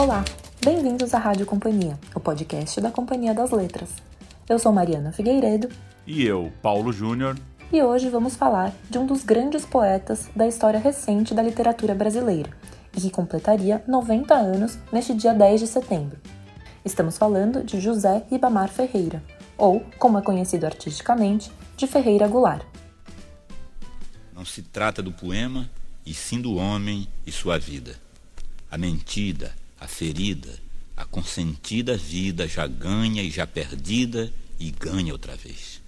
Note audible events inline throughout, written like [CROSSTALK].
Olá, bem-vindos à Rádio Companhia, o podcast da Companhia das Letras. Eu sou Mariana Figueiredo. E eu, Paulo Júnior. E hoje vamos falar de um dos grandes poetas da história recente da literatura brasileira e que completaria 90 anos neste dia 10 de setembro. Estamos falando de José Ribamar Ferreira, ou, como é conhecido artisticamente, de Ferreira Goulart. Não se trata do poema, e sim do homem e sua vida. A mentida, a ferida, a consentida vida já ganha e já perdida e ganha outra vez.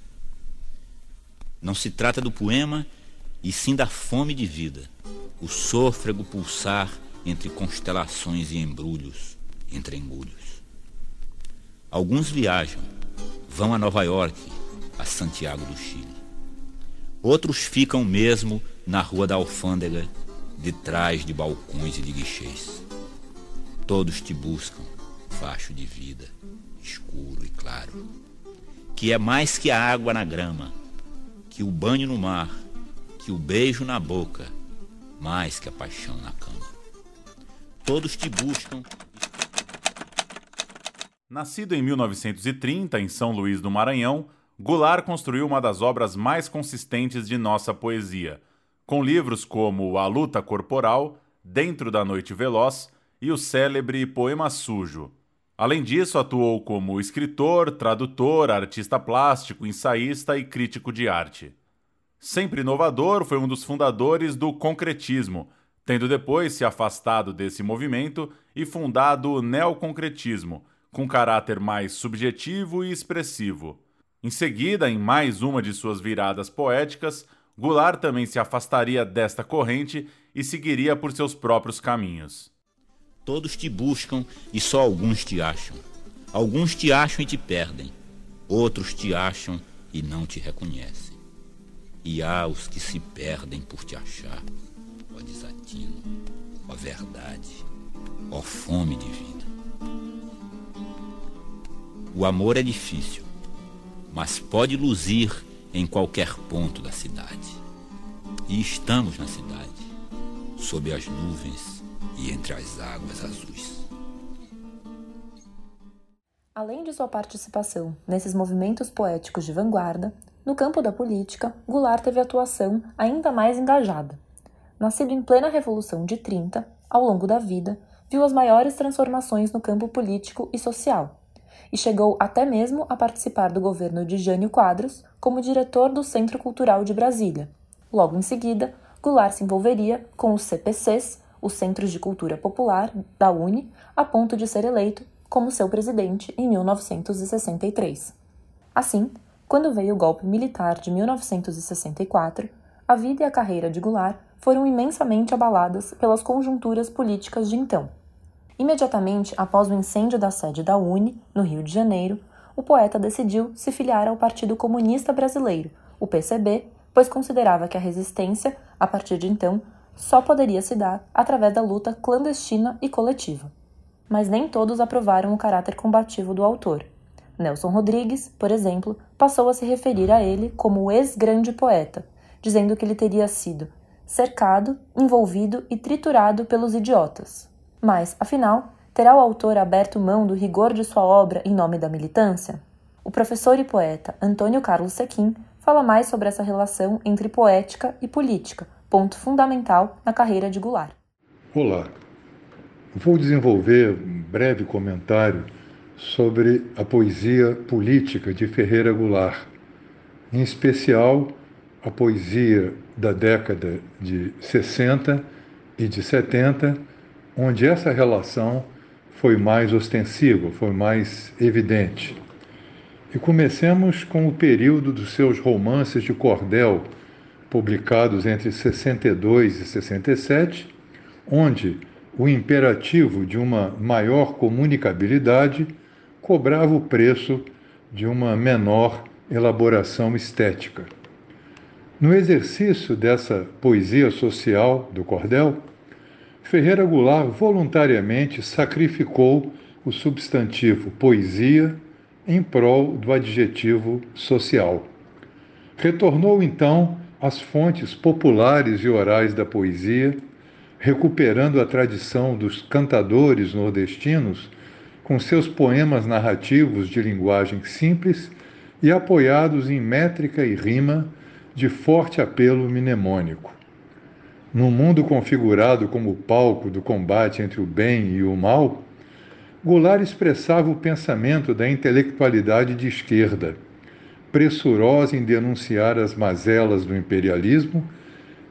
Não se trata do poema, e sim da fome de vida, o sôfrego pulsar entre constelações e embrulhos, entre engulhos. Alguns viajam, vão a Nova York, a Santiago do Chile. Outros ficam mesmo na Rua da Alfândega, de trás de balcões e de guichês. Todos te buscam, facho de vida, escuro e claro, que é mais que a água na grama, que o banho no mar, que o beijo na boca, mais que a paixão na cama. Todos te buscam. Nascido em 1930 em São Luís do Maranhão, Goulart construiu uma das obras mais consistentes de nossa poesia, com livros como A Luta Corporal, Dentro da Noite Veloz e o célebre Poema Sujo. Além disso, atuou como escritor, tradutor, artista plástico, ensaísta e crítico de arte. Sempre inovador, foi um dos fundadores do concretismo, tendo depois se afastado desse movimento e fundado o neoconcretismo, com caráter mais subjetivo e expressivo. Em seguida, em mais uma de suas viradas poéticas, Goulart também se afastaria desta corrente e seguiria por seus próprios caminhos. Todos te buscam e só alguns te acham. Alguns te acham e te perdem. Outros te acham e não te reconhecem. E há os que se perdem por te achar. Ó desatino, ó verdade, ó fome de vida. O amor é difícil mas pode luzir em qualquer ponto da cidade. E estamos na cidade, sob as nuvens e entre as águas azuis. Além de sua participação nesses movimentos poéticos de vanguarda, no campo da política, Goulart teve atuação ainda mais engajada. Nascido em plena Revolução de 30, ao longo da vida, viu as maiores transformações no campo político e social, e chegou até mesmo a participar do governo de Jânio Quadros como diretor do Centro Cultural de Brasília. Logo em seguida, Goulart se envolveria com os CPCs, os Centros de Cultura Popular da UNE, a ponto de ser eleito como seu presidente em 1963. Assim, quando veio o golpe militar de 1964, a vida e a carreira de Goulart foram imensamente abaladas pelas conjunturas políticas de então. Imediatamente após o incêndio da sede da UNE, no Rio de Janeiro, o poeta decidiu se filiar ao Partido Comunista Brasileiro, o PCB, pois considerava que a resistência, a partir de então, só poderia se dar através da luta clandestina e coletiva. Mas nem todos aprovaram o caráter combativo do autor. Nelson Rodrigues, por exemplo, passou a se referir a ele como o ex-grande poeta, dizendo que ele teria sido cercado, envolvido e triturado pelos idiotas. Mas, afinal, terá o autor aberto mão do rigor de sua obra em nome da militância? O professor e poeta Antônio Carlos Sequim fala mais sobre essa relação entre poética e política, ponto fundamental na carreira de Goulart. Olá, vou desenvolver um breve comentário sobre a poesia política de Ferreira Goulart, em especial a poesia da década de 60 e de 70 onde essa relação foi mais ostensiva, foi mais evidente. E comecemos com o período dos seus romances de cordel, publicados entre 62 e 67, onde o imperativo de uma maior comunicabilidade cobrava o preço de uma menor elaboração estética. No exercício dessa poesia social do cordel, Ferreira Goulart voluntariamente sacrificou o substantivo poesia em prol do adjetivo social. Retornou então às fontes populares e orais da poesia, recuperando a tradição dos cantadores nordestinos com seus poemas narrativos de linguagem simples e apoiados em métrica e rima de forte apelo mnemônico. Num mundo configurado como palco do combate entre o bem e o mal, Goulart expressava o pensamento da intelectualidade de esquerda, pressurosa em denunciar as mazelas do imperialismo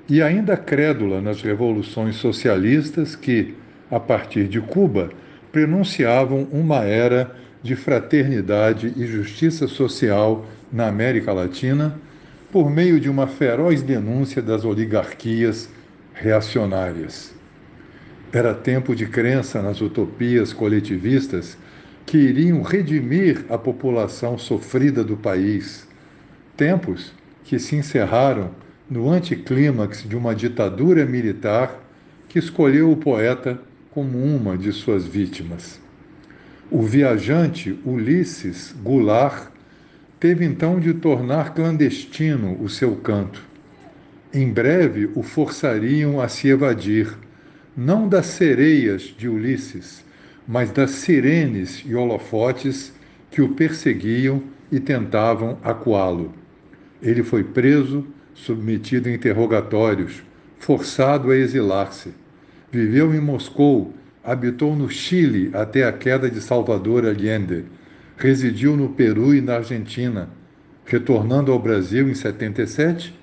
e ainda crédula nas revoluções socialistas que, a partir de Cuba, prenunciavam uma era de fraternidade e justiça social na América Latina por meio de uma feroz denúncia das oligarquias reacionárias. Era tempo de crença nas utopias coletivistas que iriam redimir a população sofrida do país. Tempos que se encerraram no anticlímax de uma ditadura militar que escolheu o poeta como uma de suas vítimas. O viajante Ulisses Goulart teve então de tornar clandestino o seu canto. Em breve o forçariam a se evadir não das sereias de Ulisses, mas das sirenes e holofotes que o perseguiam e tentavam acuá-lo. Ele foi preso, submetido a interrogatórios, forçado a exilar-se. Viveu em Moscou, habitou no Chile até a queda de Salvador Allende, residiu no Peru e na Argentina. Retornando ao Brasil em 77,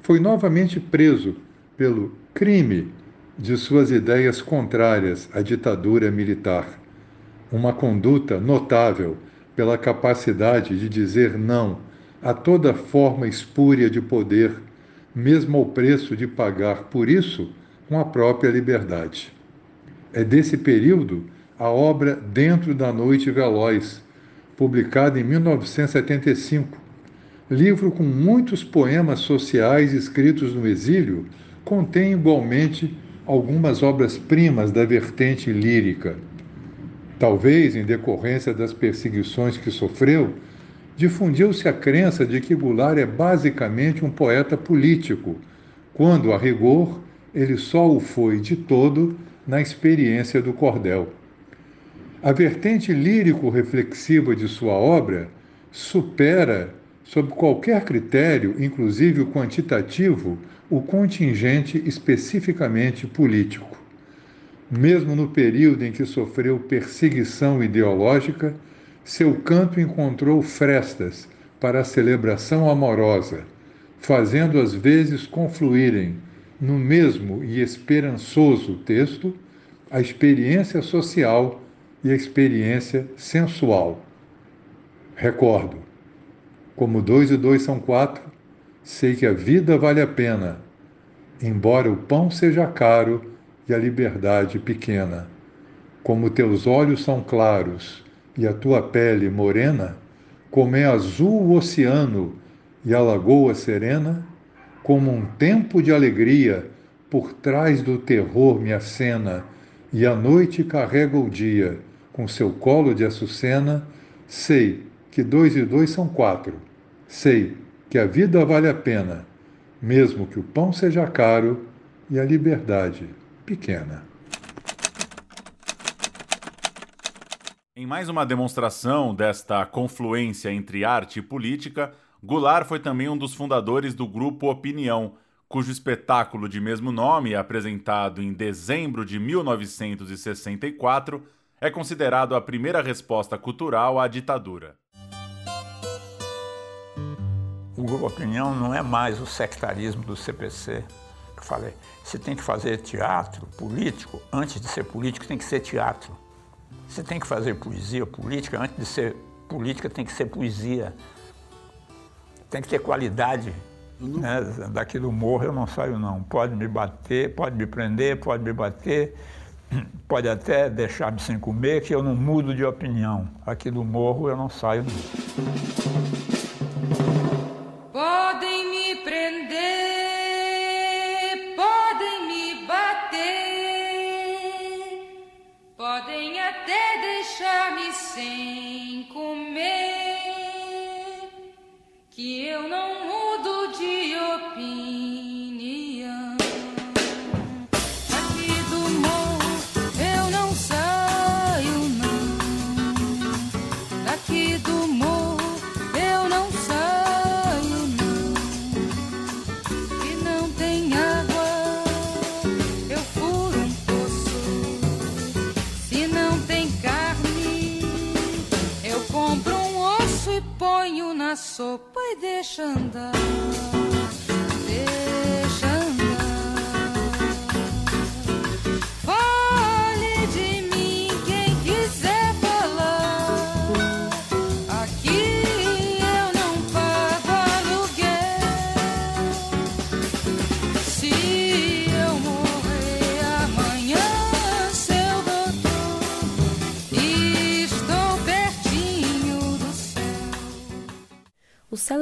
foi novamente preso pelo crime de suas ideias contrárias à ditadura militar. Uma conduta notável pela capacidade de dizer não a toda forma espúria de poder, mesmo ao preço de pagar por isso com a própria liberdade. É desse período a obra Dentro da Noite Veloz, publicada em 1975, livro com muitos poemas sociais escritos no exílio, contém igualmente algumas obras-primas da vertente lírica. Talvez em decorrência das perseguições que sofreu, difundiu-se a crença de que Goulart é basicamente um poeta político, quando, a rigor, ele só o foi de todo na experiência do cordel. A vertente lírico-reflexiva de sua obra supera, sob qualquer critério, inclusive o quantitativo, o contingente especificamente político. Mesmo no período em que sofreu perseguição ideológica, seu canto encontrou frestas para a celebração amorosa, fazendo às vezes confluírem no mesmo e esperançoso texto a experiência social e a experiência sensual. Recordo, como dois e dois são quatro, sei que a vida vale a pena, embora o pão seja caro e a liberdade pequena. Como teus olhos são claros e a tua pele morena, como é azul o oceano e a lagoa serena, como um tempo de alegria por trás do terror me acena, e a noite carrega o dia com seu colo de açucena, sei que dois e dois são quatro. Sei que a vida vale a pena, mesmo que o pão seja caro e a liberdade pequena. Em mais uma demonstração desta confluência entre arte e política, Goulart foi também um dos fundadores do grupo Opinião, cujo espetáculo de mesmo nome, apresentado em dezembro de 1964, é considerado a primeira resposta cultural à ditadura Opinião não é mais o sectarismo do CPC. Eu falei, você tem que fazer teatro político, antes de ser político tem que ser teatro. Você tem que fazer poesia política, antes de ser política tem que ser poesia. Tem que ter qualidade. Né? Daqui do morro eu não saio não. Pode me bater, pode me prender, pode me bater, [CLEARS THROAT] pode até deixar-me sem comer, que eu não mudo de opinião. Aqui do morro eu não saio não.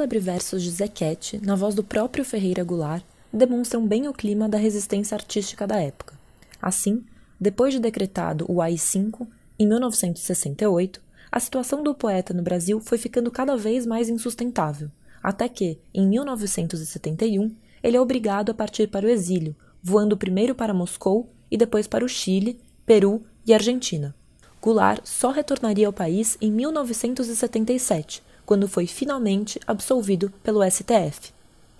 Os célebres versos de Zequete, na voz do próprio Ferreira Goulart, demonstram bem o clima da resistência artística da época. Assim, depois de decretado o AI-5, em 1968, a situação do poeta no Brasil foi ficando cada vez mais insustentável, até que, em 1971, ele é obrigado a partir para o exílio, voando primeiro para Moscou e depois para o Chile, Peru e Argentina. Goulart só retornaria ao país em 1977, quando foi finalmente absolvido pelo STF.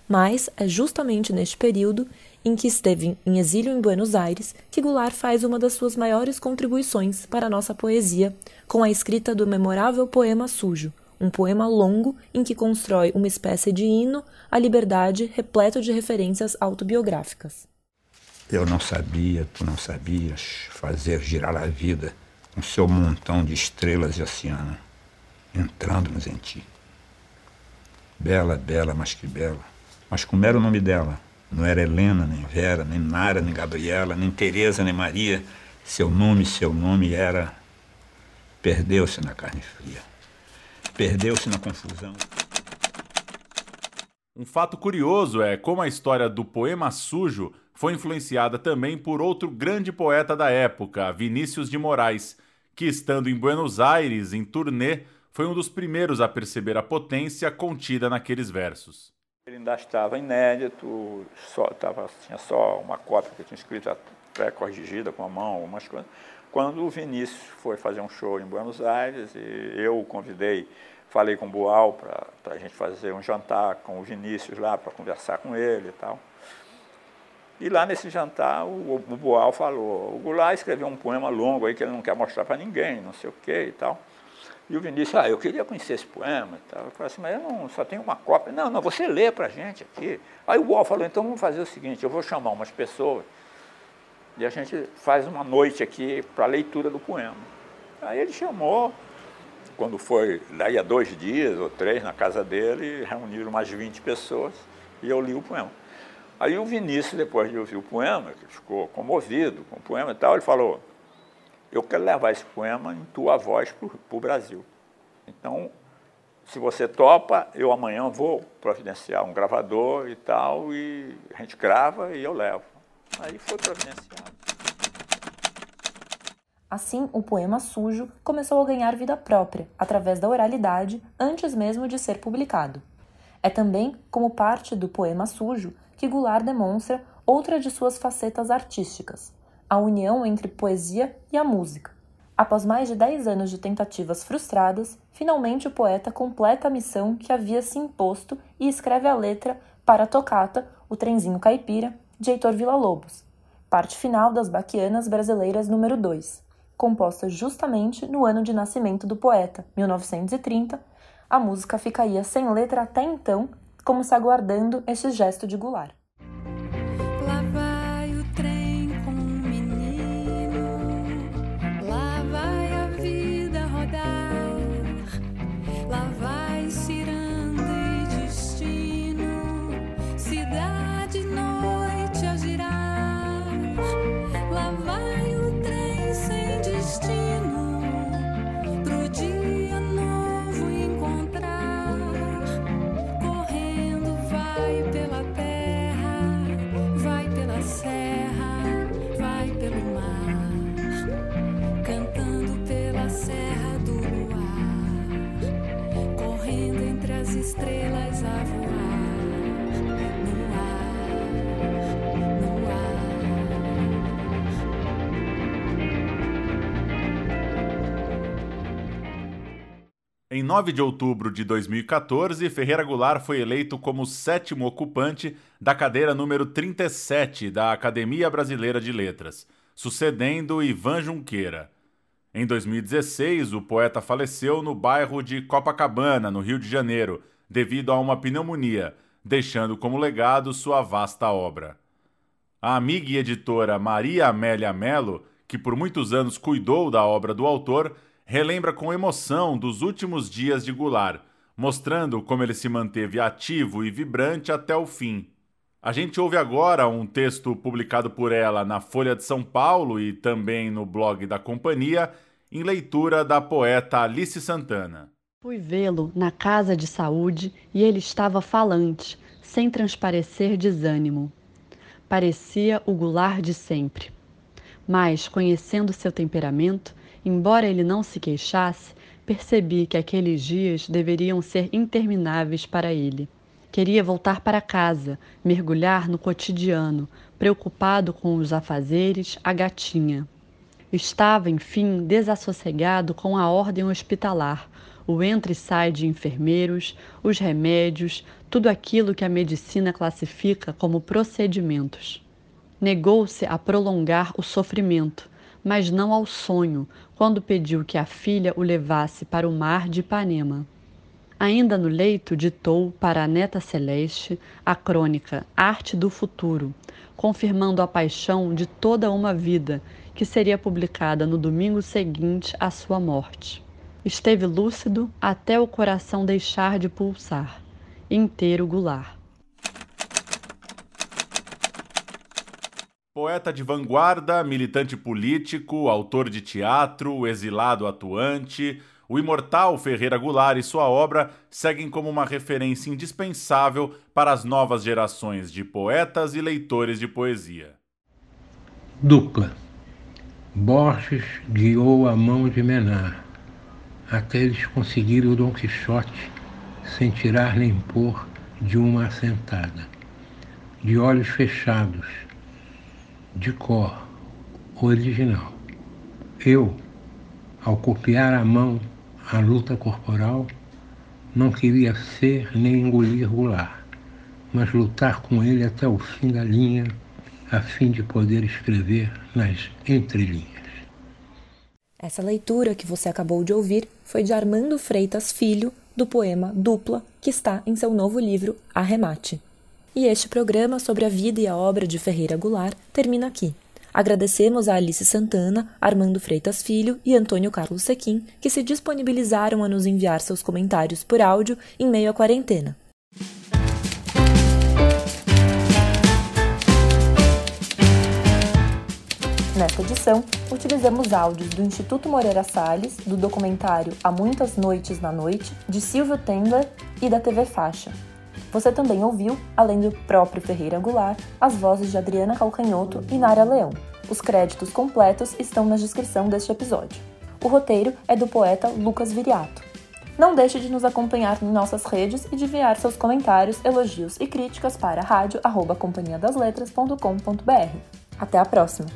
Mas é justamente neste período em que esteve em exílio em Buenos Aires que Goulart faz uma das suas maiores contribuições para a nossa poesia, com a escrita do memorável poema Sujo, um poema longo em que constrói uma espécie de hino à liberdade repleto de referências autobiográficas. Eu não sabia, tu não sabias fazer girar a vida com seu montão de estrelas e oceano, entrando-nos em ti. Bela, bela, mas que bela. Mas como era o nome dela? Não era Helena, nem Vera, nem Nara, nem Gabriela, nem Teresa, nem Maria. Seu nome, seu nome era. Perdeu-se na carne fria. Perdeu-se na confusão. Um fato curioso é como a história do poema sujo foi influenciada também por outro grande poeta da época, Vinícius de Moraes, que estando em Buenos Aires em turnê, foi um dos primeiros a perceber a potência contida naqueles versos. Ele ainda estava inédito, só, tava, tinha só uma cópia que tinha escrito pré-corrigida com a mão, algumas coisas. Quando o Vinícius foi fazer um show em Buenos Aires, e eu o convidei, falei com o Boal para a gente fazer um jantar com o Vinícius lá, para conversar com ele e tal. E lá nesse jantar, o, o Boal falou, o Goulart escreveu um poema longo aí que ele não quer mostrar para ninguém, não sei o quê e tal. E o Vinícius, ah, eu queria conhecer esse poema e tal. Eu falei assim, mas eu não, só tenho uma cópia. Não, não, você lê para a gente aqui. Aí o Boal falou, então vamos fazer o seguinte, eu vou chamar umas pessoas e a gente faz uma noite aqui para leitura do poema. Aí ele chamou, quando foi, daí a dois dias ou três, na casa dele, reuniram umas 20 pessoas e eu li o poema. Aí o Vinícius, depois de ouvir o poema, que ficou comovido com o poema e tal, ele falou, eu quero levar esse poema em tua voz para o Brasil. Então, se você topa, eu amanhã vou providenciar um gravador e tal, e a gente grava e eu levo. Aí foi providenciado. Assim, o poema sujo começou a ganhar vida própria, através da oralidade, antes mesmo de ser publicado. É também como parte do poema sujo que Goulart demonstra outra de suas facetas artísticas, a união entre poesia e a música. Após mais de 10 anos de tentativas frustradas, finalmente o poeta completa a missão que havia se imposto e escreve a letra para a tocata O Trenzinho Caipira, de Heitor Villa-Lobos, parte final das Baquianas Brasileiras número 2, composta justamente no ano de nascimento do poeta, 1930. A música ficaria sem letra até então, como se aguardando este gesto de Goulart. Em 9 de outubro de 2014, Ferreira Goulart foi eleito como sétimo ocupante da cadeira número 37 da Academia Brasileira de Letras, sucedendo Ivan Junqueira. Em 2016, o poeta faleceu no bairro de Copacabana, no Rio de Janeiro, devido a uma pneumonia, deixando como legado sua vasta obra. A amiga e editora Maria Amélia Mello, que por muitos anos cuidou da obra do autor, relembra com emoção dos últimos dias de Goulart, mostrando como ele se manteve ativo e vibrante até o fim. A gente ouve agora um texto publicado por ela na Folha de São Paulo e também no blog da companhia, em leitura da poeta Alice Santana. Fui vê-lo na casa de saúde e ele estava falante, sem transparecer desânimo. Parecia o Goulart de sempre. Mas, conhecendo seu temperamento, embora ele não se queixasse, percebi que aqueles dias deveriam ser intermináveis para ele. Queria voltar para casa, mergulhar no cotidiano, preocupado com os afazeres, a gatinha. Estava, enfim, desassossegado com a ordem hospitalar, o entra e sai de enfermeiros, os remédios, tudo aquilo que a medicina classifica como procedimentos. Negou-se a prolongar o sofrimento, mas não ao sonho, quando pediu que a filha o levasse para o mar de Ipanema. Ainda no leito, ditou para a neta celeste a crônica Arte do Futuro, confirmando a paixão de toda uma vida que seria publicada no domingo seguinte à sua morte. Esteve lúcido até o coração deixar de pulsar, inteiro gular. Poeta de vanguarda, militante político, autor de teatro, exilado atuante, o imortal Ferreira Goulart e sua obra seguem como uma referência indispensável para as novas gerações de poetas e leitores de poesia. Dupla. Borges guiou a mão de Menar até eles conseguirem o Dom Quixote sem tirar nem pôr de uma assentada. De olhos fechados, de cor, original. Eu, ao copiar a mão a luta corporal, não queria ser nem engolir Goulart, mas lutar com ele até o fim da linha, a fim de poder escrever nas entrelinhas. Essa leitura que você acabou de ouvir foi de Armando Freitas Filho, do poema Dupla, que está em seu novo livro Arremate. E este programa sobre a vida e a obra de Ferreira Goulart termina aqui. Agradecemos a Alice Santana, Armando Freitas Filho e Antônio Carlos Sequim, que se disponibilizaram a nos enviar seus comentários por áudio em meio à quarentena. Nesta edição, utilizamos áudios do Instituto Moreira Salles, do documentário Há Muitas Noites na Noite, de Silvio Tendler e da TV Faixa. Você também ouviu, além do próprio Ferreira Goulart, as vozes de Adriana Calcanhoto e Nara Leão. Os créditos completos estão na descrição deste episódio. O roteiro é do poeta Lucas Viriato. Não deixe de nos acompanhar em nossas redes e de enviar seus comentários, elogios e críticas para rádio@companhiadasletras.com.br. Até a próxima!